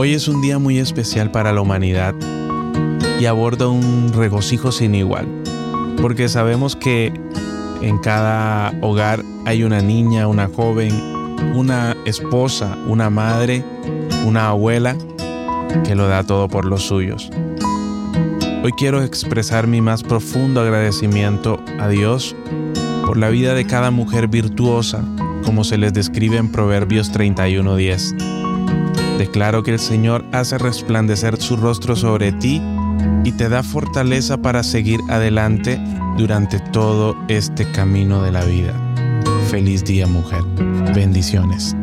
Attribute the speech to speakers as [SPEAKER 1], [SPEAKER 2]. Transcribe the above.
[SPEAKER 1] Hoy es un día muy especial para la humanidad y aborda un regocijo sin igual, porque sabemos que en cada hogar hay una niña, una joven, una esposa, una madre, una abuela que lo da todo por los suyos. Hoy quiero expresar mi más profundo agradecimiento a Dios por la vida de cada mujer virtuosa, como se les describe en Proverbios 31:10. Declaro que el Señor hace resplandecer su rostro sobre ti y te da fortaleza para seguir adelante durante todo este camino de la vida. Feliz día mujer. Bendiciones.